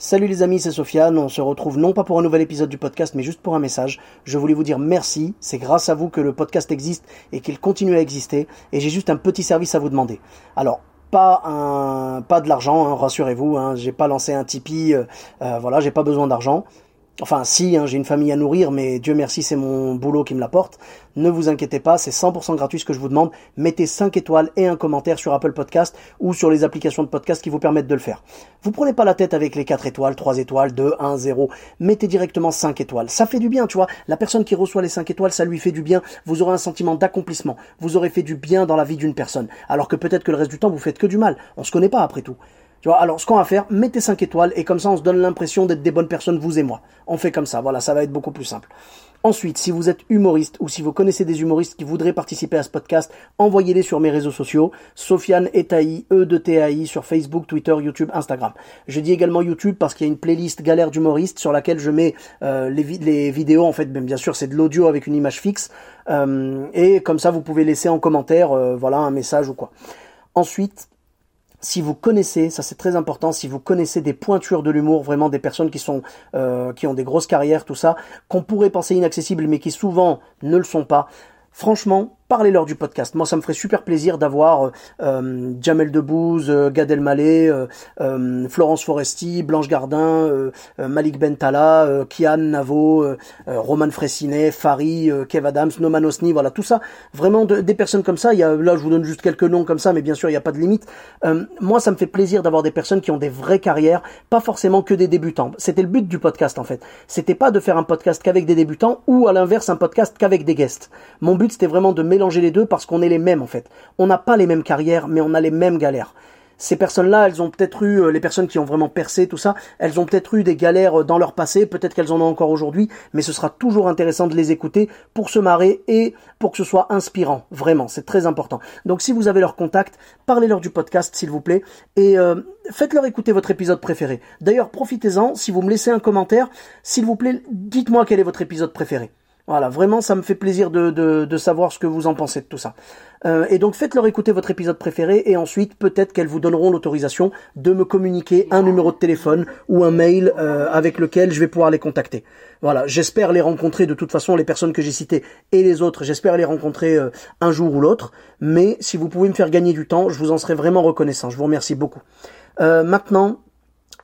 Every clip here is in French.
Salut les amis, c'est Sofiane. On se retrouve non pas pour un nouvel épisode du podcast, mais juste pour un message. Je voulais vous dire merci. C'est grâce à vous que le podcast existe et qu'il continue à exister. Et j'ai juste un petit service à vous demander. Alors, pas un, pas de l'argent, hein, rassurez-vous. Hein, j'ai pas lancé un Tipeee. euh, euh, voilà, j'ai pas besoin d'argent. Enfin, si, hein, j'ai une famille à nourrir, mais Dieu merci, c'est mon boulot qui me l'apporte. Ne vous inquiétez pas, c'est 100% gratuit ce que je vous demande. Mettez 5 étoiles et un commentaire sur Apple Podcast ou sur les applications de podcast qui vous permettent de le faire. Vous prenez pas la tête avec les 4 étoiles, 3 étoiles, 2, 1, 0. Mettez directement 5 étoiles. Ça fait du bien, tu vois. La personne qui reçoit les 5 étoiles, ça lui fait du bien. Vous aurez un sentiment d'accomplissement. Vous aurez fait du bien dans la vie d'une personne. Alors que peut-être que le reste du temps, vous faites que du mal. On se connaît pas après tout. Tu vois, alors ce qu'on va faire, mettez 5 étoiles et comme ça on se donne l'impression d'être des bonnes personnes, vous et moi. On fait comme ça, voilà, ça va être beaucoup plus simple. Ensuite, si vous êtes humoriste ou si vous connaissez des humoristes qui voudraient participer à ce podcast, envoyez-les sur mes réseaux sociaux, Sofiane Etaï, E de TAI, sur Facebook, Twitter, YouTube, Instagram. Je dis également YouTube parce qu'il y a une playlist galère d'humoristes sur laquelle je mets euh, les, vi- les vidéos, en fait, bien sûr c'est de l'audio avec une image fixe, Euh, et comme ça vous pouvez laisser en commentaire, euh, voilà, un message ou quoi. Ensuite, si vous connaissez, ça c'est très important, si vous connaissez des pointures de l'humour, vraiment des personnes qui sont euh, qui ont des grosses carrières, tout ça, qu'on pourrait penser inaccessibles, mais qui souvent ne le sont pas. Franchement, parlez-leur du podcast. Moi, ça me ferait super plaisir d'avoir euh, euh, Jamel Debbouze, euh, Gad Elmaleh, euh, euh, Florence Foresti, Blanche Gardin, Malik Bentala, Kian Navo, Roman Fressinet, Fari, Kev Adams, Noman Osni, voilà, tout ça. Vraiment de- des personnes comme ça. Il y a, là, je vous donne juste quelques noms comme ça, mais bien sûr, il n'y a pas de limite. Moi, ça me fait plaisir d'avoir des personnes qui ont des vraies carrières, pas forcément que des débutants. C'était le but du podcast, en fait. C'était pas de faire un podcast qu'avec des débutants ou, à l'inverse, un podcast qu'avec des guests. Mon but, c'était vraiment de mélanger les deux parce qu'on est les mêmes, en fait. On n'a pas les mêmes carrières, mais on a les mêmes galères ces personnes-là, elles ont peut-être eu, euh, les personnes qui ont vraiment percé, tout ça, elles ont peut-être eu des galères euh, dans leur passé, peut-être qu'elles en ont encore aujourd'hui, mais ce sera toujours intéressant de les écouter pour se marrer et pour que ce soit inspirant, vraiment, c'est très important. Donc si vous avez leur contact, parlez-leur du podcast, s'il vous plaît, et euh, faites-leur écouter votre épisode préféré. D'ailleurs, profitez-en, si vous me laissez un commentaire, s'il vous plaît, dites-moi quel est votre épisode préféré. Voilà, vraiment, ça me fait plaisir de, de, savoir ce que vous en pensez de tout ça. Euh, et donc, faites-leur écouter votre épisode préféré et ensuite, peut-être qu'elles vous donneront l'autorisation de me communiquer un numéro de téléphone ou un mail euh, avec lequel je vais pouvoir les contacter. Voilà, j'espère les rencontrer de toute façon, les personnes que j'ai citées et les autres, j'espère les rencontrer euh, un jour ou l'autre. Mais si vous pouvez me faire gagner du temps, je vous en serai vraiment reconnaissant. Je vous remercie beaucoup. Maintenant,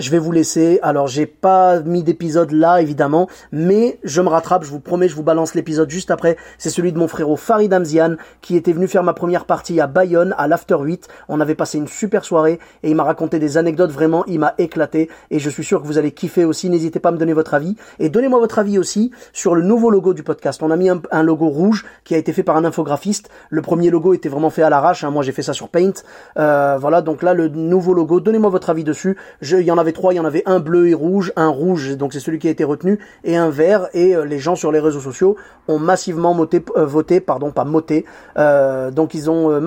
je vais vous laisser. Alors, j'ai pas mis d'épisode là, évidemment, mais je me rattrape. Je vous promets, je vous balance l'épisode juste après. C'est celui de mon frérot Farid Amzian, qui était venu faire ma première partie à Bayonne, à l'After 8. On avait passé une super soirée et il m'a raconté des anecdotes vraiment. Il m'a éclaté et je suis sûr que vous allez kiffer aussi. N'hésitez pas à me donner votre avis et donnez-moi votre avis aussi sur le nouveau logo du podcast. On a mis un, logo rouge qui a été fait par un infographiste. Le premier logo était vraiment fait à l'arrache. hein. Moi, j'ai fait ça sur Paint. Euh, voilà. Donc là, le nouveau logo. Donnez-moi votre avis dessus. Il y en avait trois. Il y en avait un bleu et rouge, un rouge. Donc c'est celui qui a été retenu et un vert. Et euh, les gens sur les réseaux sociaux ont massivement euh, voté, pardon, pas moté. Euh, donc ils ont,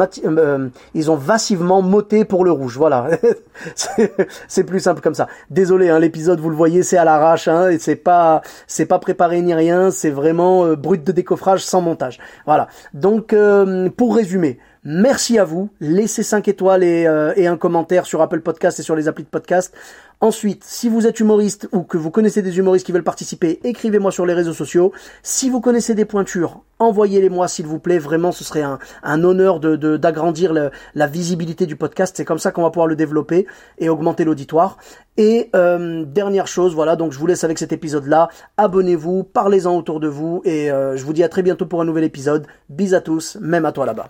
ils ont massivement moté pour le rouge. Voilà. C'est- plus simple comme ça. Désolé, hein, l'épisode, vous le voyez, c'est à l'arrache. Hein, et c'est pas, c'est pas préparé ni rien. C'est vraiment brut de décoffrage sans montage. Voilà. Donc pour résumer. Merci à vous. Laissez 5 étoiles et, euh, et un commentaire sur Apple Podcast et sur les applis de podcast. Ensuite, si vous êtes humoriste ou que vous connaissez des humoristes qui veulent participer, écrivez-moi sur les réseaux sociaux. Si vous connaissez des pointures, envoyez-les moi s'il vous plaît. Vraiment, ce serait un, honneur de de- d'agrandir le- la visibilité du podcast. C'est comme ça qu'on va pouvoir le développer et augmenter l'auditoire. Et euh, dernière chose, voilà, donc je vous laisse avec cet épisode-là. Abonnez-vous, parlez-en autour de vous et euh, je vous dis à très bientôt pour un nouvel épisode. Bis à tous, même à toi là-bas.